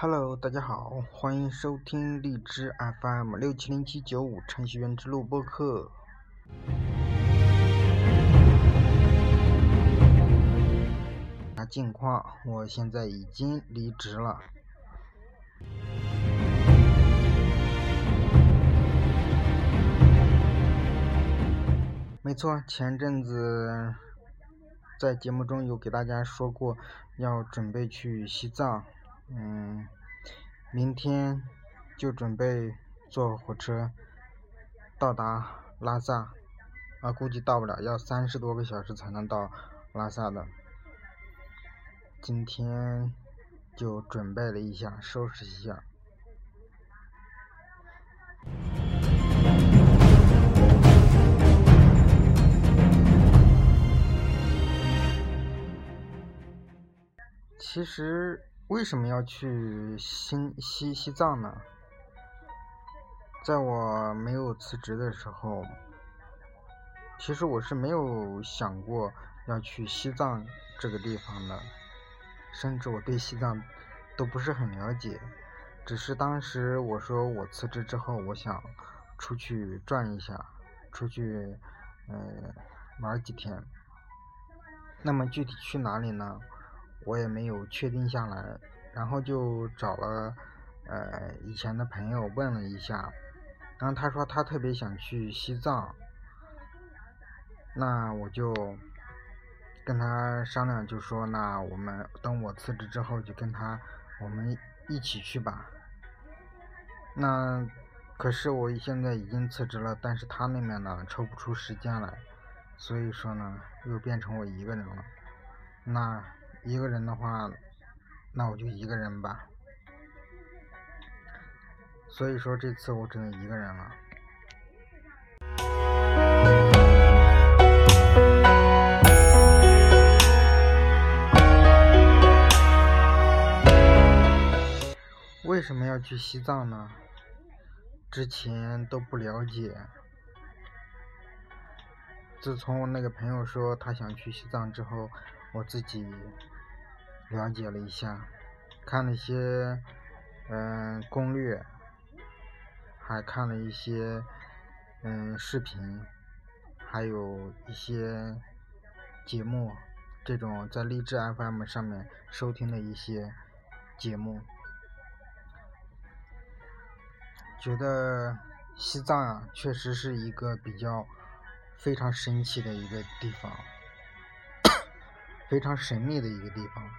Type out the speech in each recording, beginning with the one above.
Hello，大家好，欢迎收听荔枝 FM 六七零七九五程序员之路播客。那近况，我现在已经离职了。没错，前阵子在节目中有给大家说过，要准备去西藏。嗯，明天就准备坐火车到达拉萨，啊，估计到不了，要三十多个小时才能到拉萨的。今天就准备了一下，收拾一下。其实。为什么要去新西西藏呢？在我没有辞职的时候，其实我是没有想过要去西藏这个地方的，甚至我对西藏都不是很了解。只是当时我说我辞职之后，我想出去转一下，出去嗯玩几天。那么具体去哪里呢？我也没有确定下来，然后就找了呃以前的朋友问了一下，然后他说他特别想去西藏，那我就跟他商量，就说那我们等我辞职之后就跟他我们一起去吧。那可是我现在已经辞职了，但是他那边呢抽不出时间来，所以说呢又变成我一个人了，那。一个人的话，那我就一个人吧。所以说这次我只能一个人了。为什么要去西藏呢？之前都不了解。自从我那个朋友说他想去西藏之后。我自己了解了一下，看了一些嗯攻略，还看了一些嗯视频，还有一些节目，这种在励志 FM 上面收听的一些节目，觉得西藏啊，确实是一个比较非常神奇的一个地方。非常神秘的一个地方。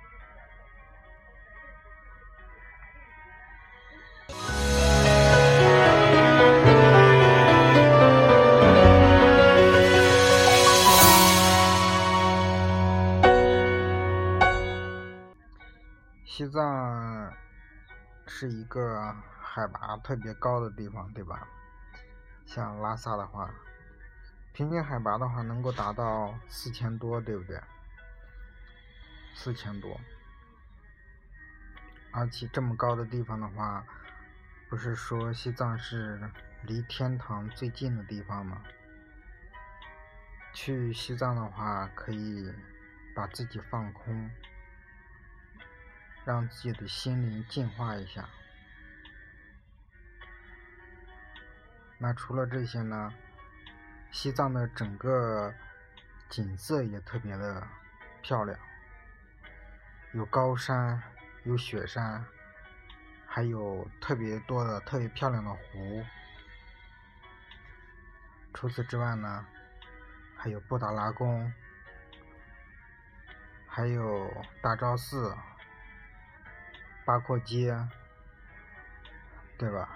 是一个海拔特别高的地方，对吧？像拉萨的话，平均海拔的话能够达到四千多，对不对？四千多，而且这么高的地方的话，不是说西藏是离天堂最近的地方吗？去西藏的话，可以把自己放空，让自己的心灵净化一下。那除了这些呢？西藏的整个景色也特别的漂亮。有高山，有雪山，还有特别多的、特别漂亮的湖。除此之外呢，还有布达拉宫，还有大昭寺、八廓街，对吧？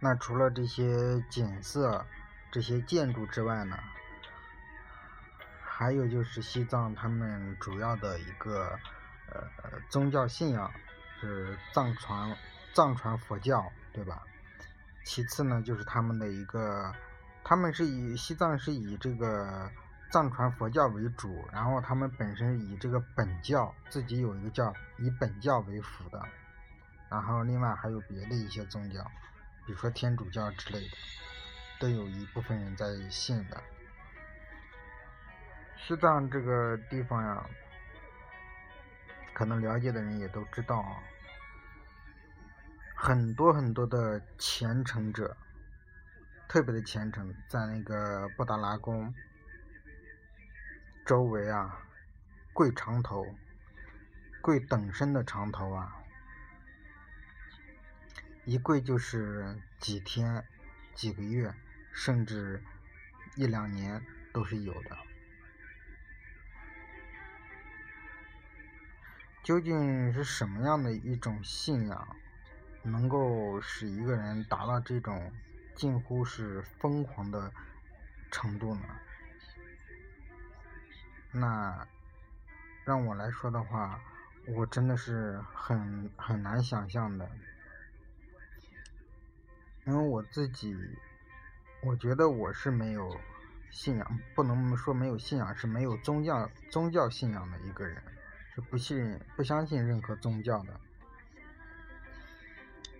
那除了这些景色、这些建筑之外呢，还有就是西藏他们主要的一个呃宗教信仰是藏传藏传佛教，对吧？其次呢，就是他们的一个，他们是以西藏是以这个藏传佛教为主，然后他们本身以这个本教自己有一个叫以本教为辅的，然后另外还有别的一些宗教。比如说天主教之类的，都有一部分人在信的。西藏这个地方呀，可能了解的人也都知道啊，很多很多的虔诚者，特别的虔诚，在那个布达拉宫周围啊，跪长头，跪等身的长头啊，一跪就是几天、几个月，甚至一两年都是有的。究竟是什么样的一种信仰，能够使一个人达到这种近乎是疯狂的程度呢？那让我来说的话，我真的是很很难想象的，因为我自己，我觉得我是没有信仰，不能说没有信仰，是没有宗教宗教信仰的一个人。是不信、不相信任何宗教的。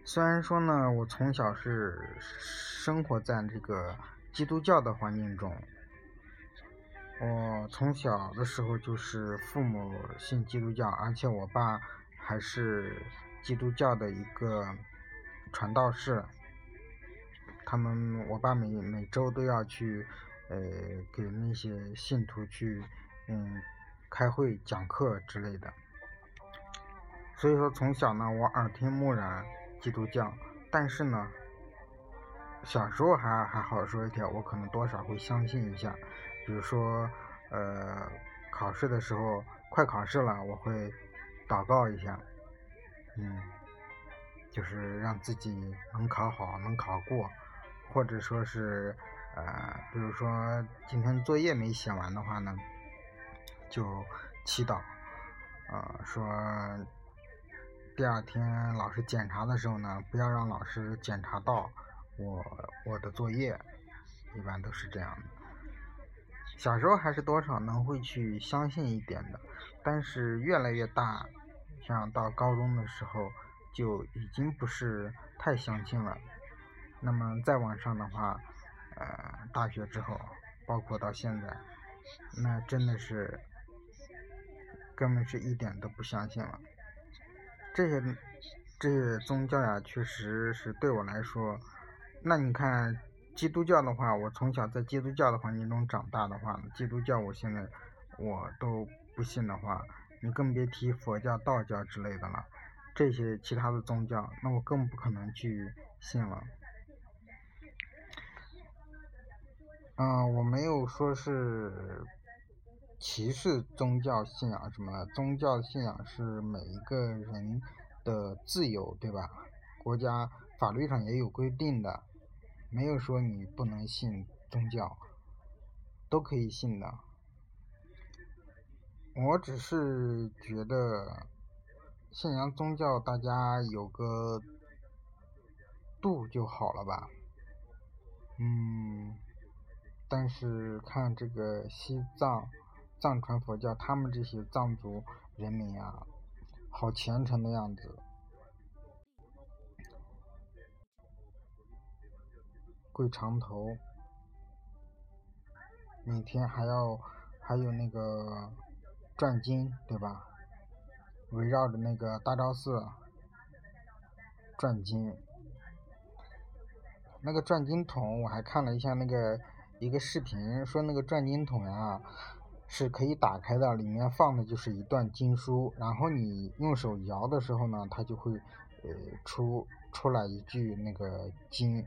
虽然说呢，我从小是生活在这个基督教的环境中，我从小的时候就是父母信基督教，而且我爸还是基督教的一个传道士。他们，我爸每每周都要去，呃，给那些信徒去，嗯。开会、讲课之类的，所以说从小呢，我耳听目染基督教，但是呢，小时候还还好说一条，我可能多少会相信一下，比如说，呃，考试的时候快考试了，我会祷告一下，嗯，就是让自己能考好，能考过，或者说是，呃，比如说今天作业没写完的话呢。就祈祷，呃，说第二天老师检查的时候呢，不要让老师检查到我我的作业，一般都是这样的。小时候还是多少能会去相信一点的，但是越来越大，像到高中的时候就已经不是太相信了。那么再往上的话，呃，大学之后，包括到现在，那真的是。根本是一点都不相信了。这些这些宗教呀，确实是对我来说。那你看，基督教的话，我从小在基督教的环境中长大的话，基督教我现在我都不信的话，你更别提佛教、道教之类的了。这些其他的宗教，那我更不可能去信了。嗯，我没有说是。歧视宗教信仰什么，宗教信仰是每一个人的自由，对吧？国家法律上也有规定的，没有说你不能信宗教，都可以信的。我只是觉得，信仰宗教大家有个度就好了吧。嗯，但是看这个西藏。藏传佛教，他们这些藏族人民呀，好虔诚的样子，跪长头，每天还要还有那个转经，对吧？围绕着那个大昭寺转经，那个转经筒，我还看了一下那个一个视频，说那个转经筒呀。是可以打开的，里面放的就是一段经书，然后你用手摇的时候呢，它就会呃出出来一句那个经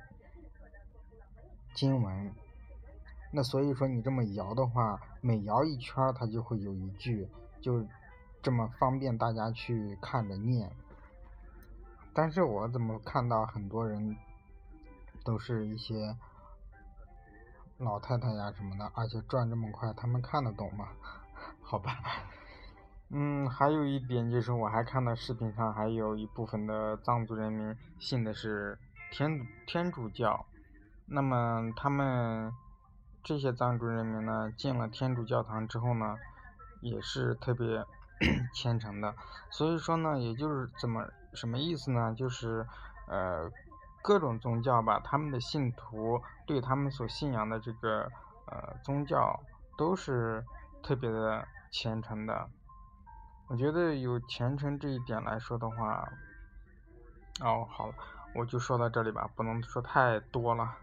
经文。那所以说你这么摇的话，每摇一圈它就会有一句，就这么方便大家去看着念。但是我怎么看到很多人都是一些。老太太呀什么的，而且转这么快，他们看得懂吗？好吧，嗯，还有一点就是，我还看到视频上还有一部分的藏族人民信的是天天主教，那么他们这些藏族人民呢，进了天主教堂之后呢，也是特别 虔诚的，所以说呢，也就是怎么什么意思呢？就是呃，各种宗教吧，他们的信徒对他们所信仰的这个呃宗教都是特别的虔诚的。我觉得有虔诚这一点来说的话，哦，好了，我就说到这里吧，不能说太多了。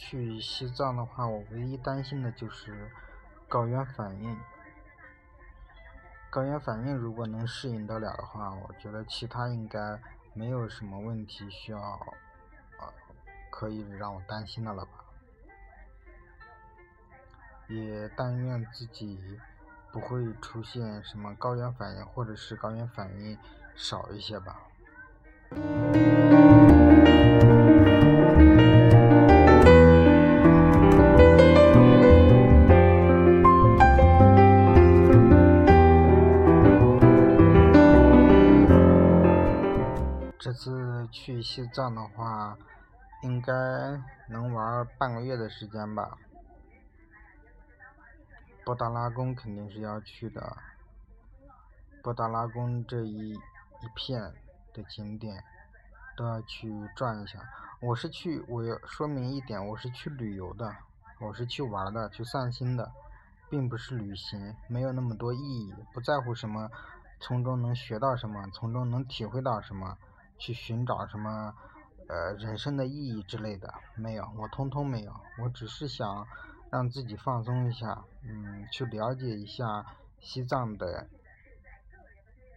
去西藏的话，我唯一担心的就是高原反应。高原反应如果能适应得了的话，我觉得其他应该没有什么问题需要呃可以让我担心的了吧。也但愿自己不会出现什么高原反应，或者是高原反应少一些吧。西藏的话，应该能玩半个月的时间吧。布达拉宫肯定是要去的，布达拉宫这一一片的景点都要去转一下。我是去，我要说明一点，我是去旅游的，我是去玩的，去散心的，并不是旅行，没有那么多意义，不在乎什么，从中能学到什么，从中能体会到什么，去寻找什么，呃，人生的意义之类的，没有，我通通没有，我只是想。让自己放松一下，嗯，去了解一下西藏的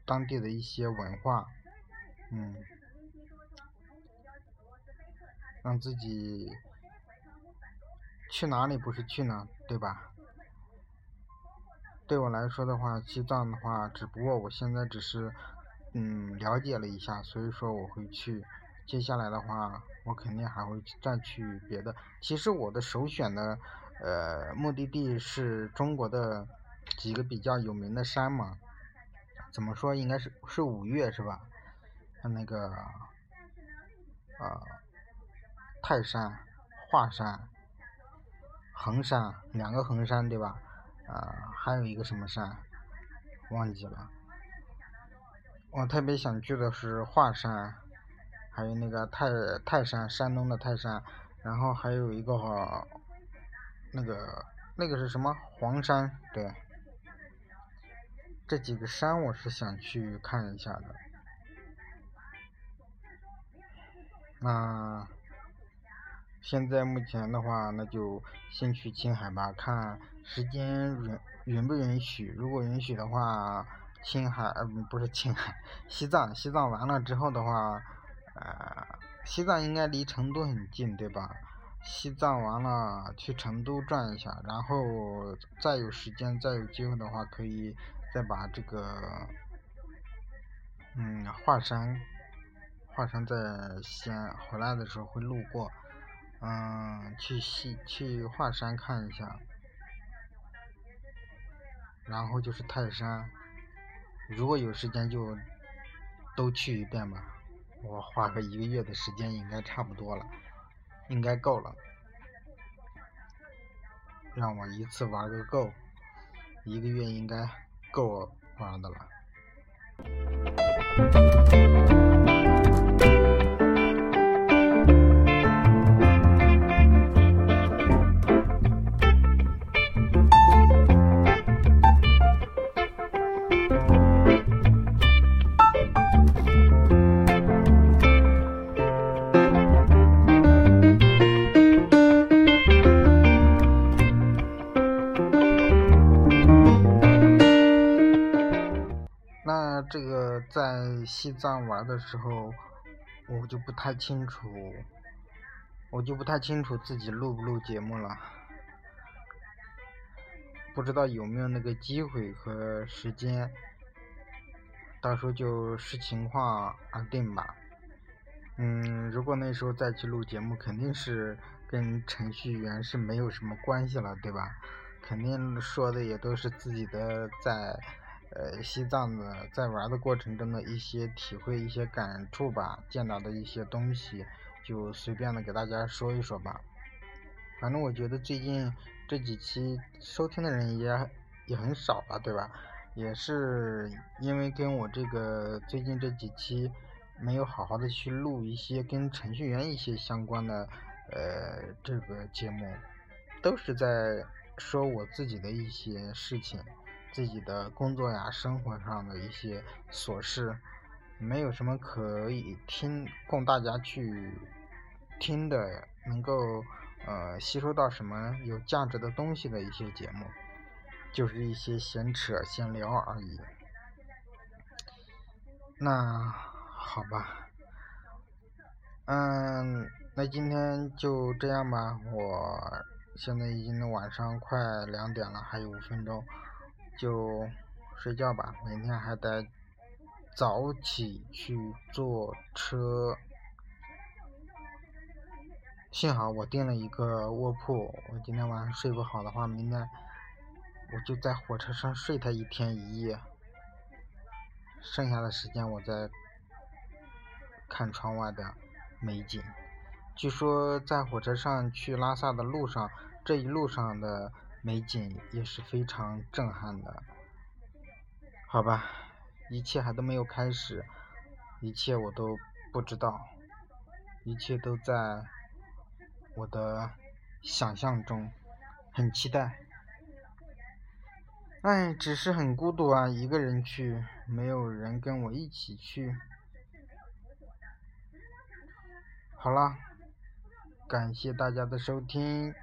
当地的一些文化，嗯，让自己去哪里不是去呢，对吧？对我来说的话，西藏的话，只不过我现在只是嗯了解了一下，所以说我会去。接下来的话，我肯定还会再去别的。其实我的首选的。呃，目的地是中国的几个比较有名的山嘛？怎么说？应该是是五岳是吧？那个啊，泰山、华山、衡山，两个衡山对吧？啊，还有一个什么山？忘记了。我特别想去的是华山，还有那个泰泰山，山东的泰山，然后还有一个。那个那个是什么？黄山，对，这几个山我是想去看一下的。那现在目前的话，那就先去青海吧，看时间允允不允许。如果允许的话，青海呃不是青海，西藏西藏完了之后的话，呃，西藏应该离成都很近，对吧？西藏完了，去成都转一下，然后再有时间、再有机会的话，可以再把这个，嗯，华山，华山在西安回来的时候会路过，嗯，去西去华山看一下，然后就是泰山，如果有时间就都去一遍吧，我花个一个月的时间应该差不多了。应该够了，让我一次玩个够，一个月应该够我玩的了。这个在西藏玩的时候，我就不太清楚，我就不太清楚自己录不录节目了，不知道有没有那个机会和时间，到时候就视情况而定吧。嗯，如果那时候再去录节目，肯定是跟程序员是没有什么关系了，对吧？肯定说的也都是自己的在。呃，西藏的在玩的过程中的一些体会、一些感触吧，见到的一些东西，就随便的给大家说一说吧。反正我觉得最近这几期收听的人也也很少了，对吧？也是因为跟我这个最近这几期没有好好的去录一些跟程序员一些相关的呃这个节目，都是在说我自己的一些事情，自己的工作呀、生活上的一些琐事，没有什么可以听供大家去听的，能够呃吸收到什么有价值的东西的一些节目。就是一些闲扯闲聊而已。那好吧，嗯，那今天就这样吧。我现在已经晚上快两点了，还有五分钟，就睡觉吧。明天还得早起去坐车。幸好我订了一个卧铺，我今天晚上睡不好的话，明天。我就在火车上睡他一天一夜，剩下的时间我在看窗外的美景。据说在火车上去拉萨的路上，这一路上的美景也是非常震撼的。好吧，一切还都没有开始，一切我都不知道，一切都在我的想象中，很期待。哎，只是很孤独啊，一个人去，没有人跟我一起去。好啦，感谢大家的收听。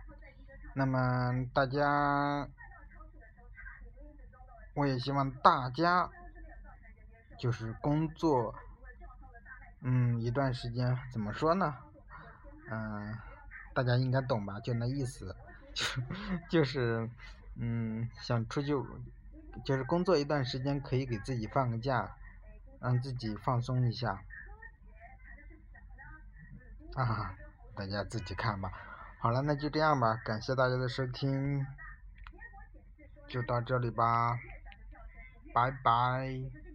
那么大家，我也希望大家，就是工作，嗯，一段时间，怎么说呢？嗯，大家应该懂吧？就那意思，就 就是。嗯，想出去，就是工作一段时间，可以给自己放个假，让自己放松一下。啊，大家自己看吧。好了，那就这样吧，感谢大家的收听，就到这里吧，拜拜。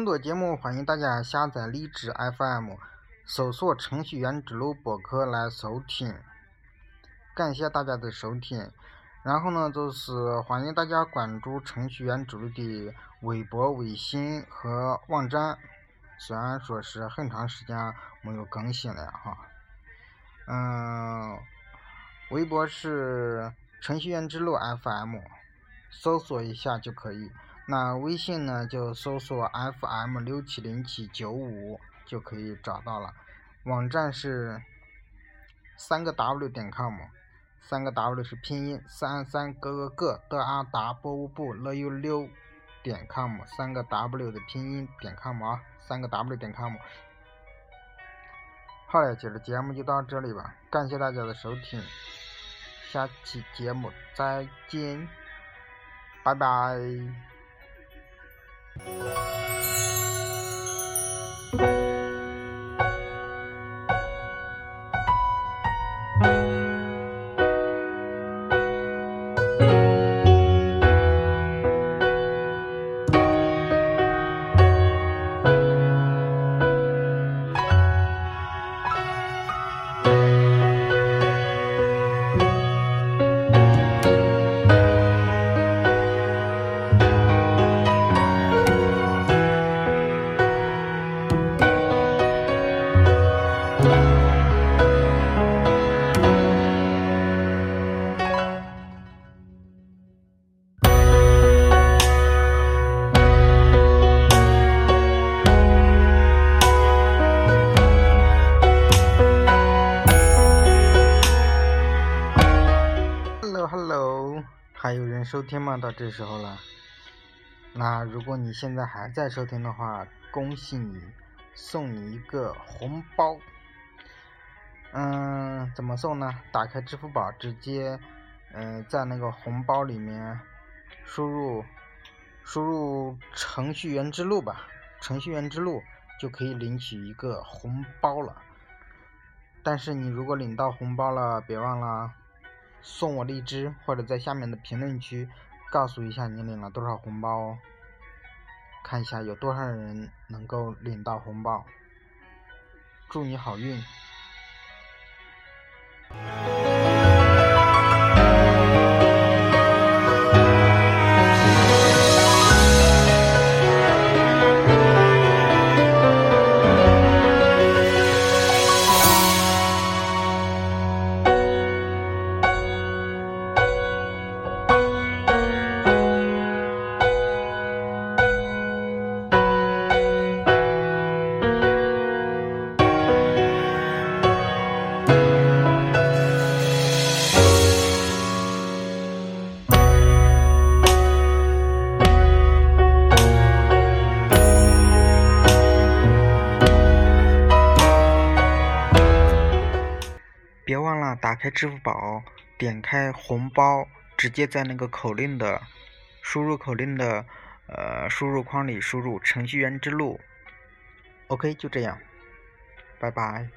更多节目，欢迎大家下载荔枝 FM，搜索“程序员之路”博客来收听。感谢大家的收听。然后呢，就是欢迎大家关注程序员之路的微博、微信和网站。虽然说是很长时间没有更新了哈。嗯，微博是程序员之路 FM，搜索一下就可以。那微信呢，就搜索 FM 六七零七九五就可以找到了。网站是三个 W 点 com，三个 W 是拼音，三三个个个的啊达不不乐悠溜点 com，三个 W 的拼音点 com 啊，三个 W 点 com。好了，今儿的节目就到这里吧，感谢大家的收听，下期节目再见，拜拜。收吗？到这时候了，那如果你现在还在收听的话，恭喜你，送你一个红包。嗯，怎么送呢？打开支付宝，直接嗯，在那个红包里面输入输入程序员之路吧，程序员之路就可以领取一个红包了。但是你如果领到红包了，别忘了送我荔枝，或者在下面的评论区告诉一下你领了多少红包。看一下有多少人能够领到红包，祝你好运。别忘了打开支付宝，点开红包，直接在那个口令的输入口令的呃输入框里输入“程序员之路”。OK，就这样，拜拜。